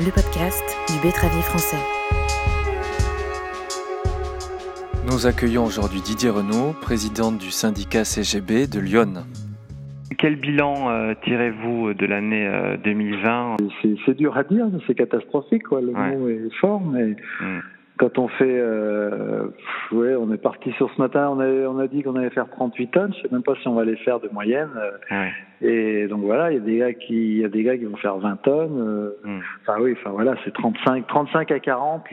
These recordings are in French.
le podcast du Betravier français. Nous accueillons aujourd'hui Didier Renaud, président du syndicat CGB de Lyon. Quel bilan euh, tirez-vous de l'année 2020 euh, C'est dur à dire, c'est catastrophique, quoi. le mot est fort, mais mm quand on fait, euh, ouais, on est parti sur ce matin, on a, on a dit qu'on allait faire 38 tonnes. Je sais même pas si on va les faire de moyenne. Euh, et donc voilà, il y a des gars qui, il y a des gars qui vont faire 20 tonnes. Euh, hmm. Enfin oui, enfin voilà, c'est 35, 35 à 40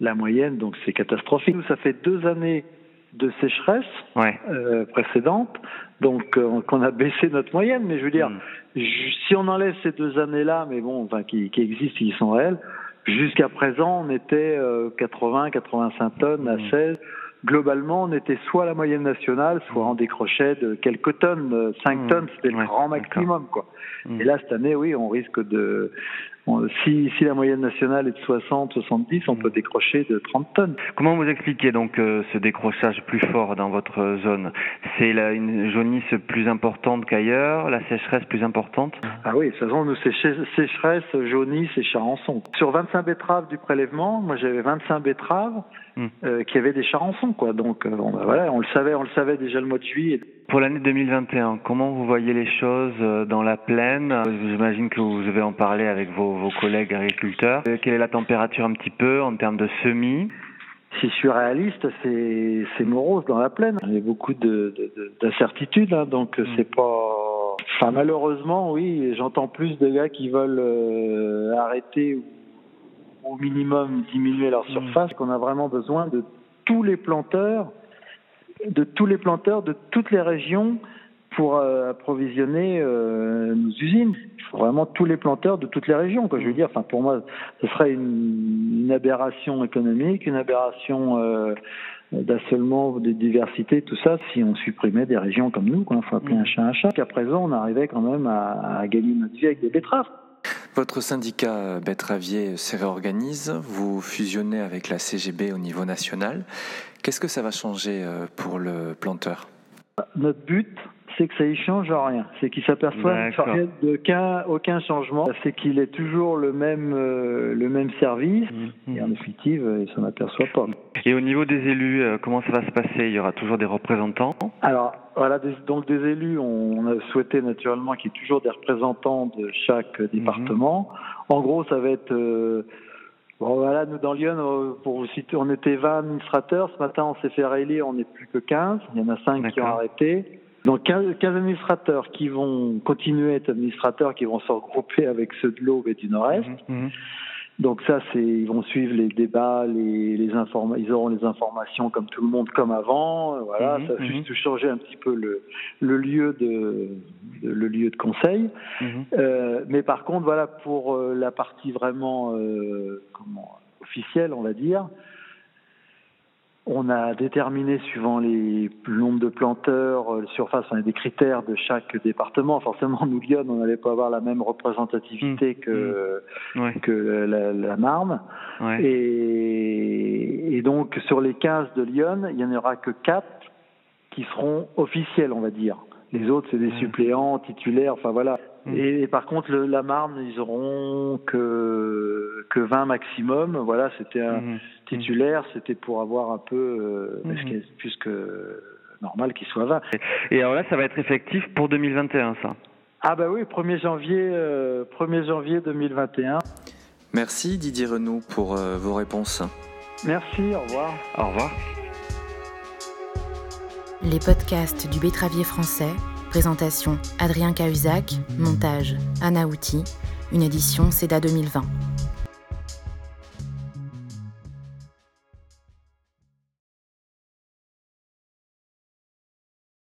la moyenne, donc c'est catastrophique. Nous, ça fait deux années de sécheresse ouais. euh, précédente, donc euh, qu'on a baissé notre moyenne. Mais je veux dire, hmm. si on enlève ces deux années-là, mais bon, enfin qui, qui existent, qui sont réelles Jusqu'à présent, on était 80, euh, 85 tonnes à 16. Mmh. Globalement, on était soit à la moyenne nationale, soit en décrochait de quelques tonnes. 5 mmh. tonnes, c'était le grand maximum. Quoi. Mmh. Et là, cette année, oui, on risque de, si, si la moyenne nationale est de 60, 70, on peut décrocher de 30 tonnes. Comment vous expliquez donc euh, ce décrochage plus fort dans votre zone? C'est une jaunisse plus importante qu'ailleurs, la sécheresse plus importante? Ah oui, de toute façon, nous, c'est sécheresse, jaunisse et charançon. Sur 25 betteraves du prélèvement, moi j'avais 25 betteraves hmm. euh, qui avaient des charançons, quoi. Donc euh, bah, voilà, on le savait, on le savait déjà le mois de juillet. Pour l'année 2021, comment vous voyez les choses dans la plaine? J'imagine que vous avez en parlé avec vos vos collègues agriculteurs. Euh, quelle est la température un petit peu en termes de semis? Si je suis réaliste, c'est morose dans la plaine. Il y a beaucoup d'incertitudes, de, de, hein, donc mm. c'est pas. Enfin, malheureusement, oui, j'entends plus de gars qui veulent euh, arrêter ou au minimum diminuer leur mm. surface, qu'on a vraiment besoin de tous les planteurs, de tous les planteurs de toutes les régions pour euh, approvisionner euh, nos usines. Il faut vraiment tous les planteurs de toutes les régions. Quoi. Je veux dire, enfin pour moi, ce serait une, une aberration économique, une aberration euh, d'assolement, de diversité, tout ça, si on supprimait des régions comme nous. Il faut appeler un chat un chat. Qu'à présent, on arrivait quand même à, à gagner notre vie avec des betteraves. Votre syndicat betteravier se réorganise, vous fusionnez avec la CGB au niveau national. Qu'est-ce que ça va changer euh, pour le planteur? Notre but, c'est que ça y change rien. C'est qu'il s'aperçoit d'aucun aucun changement. C'est qu'il est toujours le même euh, le même service. Mhm. Et en définitive, euh, il s'en aperçoit pas. Et au niveau des élus, euh, comment ça va se passer? Il y aura toujours des représentants? Alors voilà, donc des élus, on, a souhaité naturellement qu'il y ait toujours des représentants de chaque département. Mhm. En gros, ça va être Bon voilà, nous dans Lyon, pour vous citer, on était 20 administrateurs. Ce matin, on s'est fait réélire, on n'est plus que 15. Il y en a 5 qui ont arrêté. Donc 15, administrateurs qui vont continuer à être administrateurs, qui vont se regrouper avec ceux de l'Aube et du Nord-Est. Mhm, mhm. Donc ça, c'est ils vont suivre les débats, les, les ils auront les informations comme tout le monde, comme avant. Voilà, mhm, ça va juste changer un petit peu le, le lieu de, le lieu de conseil. Euh, mais par contre, voilà pour euh, la partie vraiment euh, comment officielle, on va dire. On a déterminé, suivant les nombres de planteurs, euh, surface, on a des critères de chaque département. Forcément, nous, Lyon, on n'allait pas avoir la même représentativité mmh. que, mmh. que la, Marne. Et, et, donc, sur les 15 de Lyon, il n'y en aura que 4 qui seront officiels, on va dire. Les autres, c'est des suppléants, titulaires, enfin voilà. Mm. Et, par contre, le, la Marne, ils auront que que 20 maximum. Voilà, c'était un mm. titulaire, c'était pour avoir un peu, euh, mm. plus que normal qu'il soit 20. Et alors là, ça va être effectif pour 2021, ça? Ah bah oui, 1er janvier, euh, 1er janvier 2021. Merci Didier Renaud pour euh, vos réponses. Merci, au revoir. Au revoir. Les podcasts du Bétravier français. Présentation Adrien Cahuzac, montage Anna Outi, une édition CEDA 2020.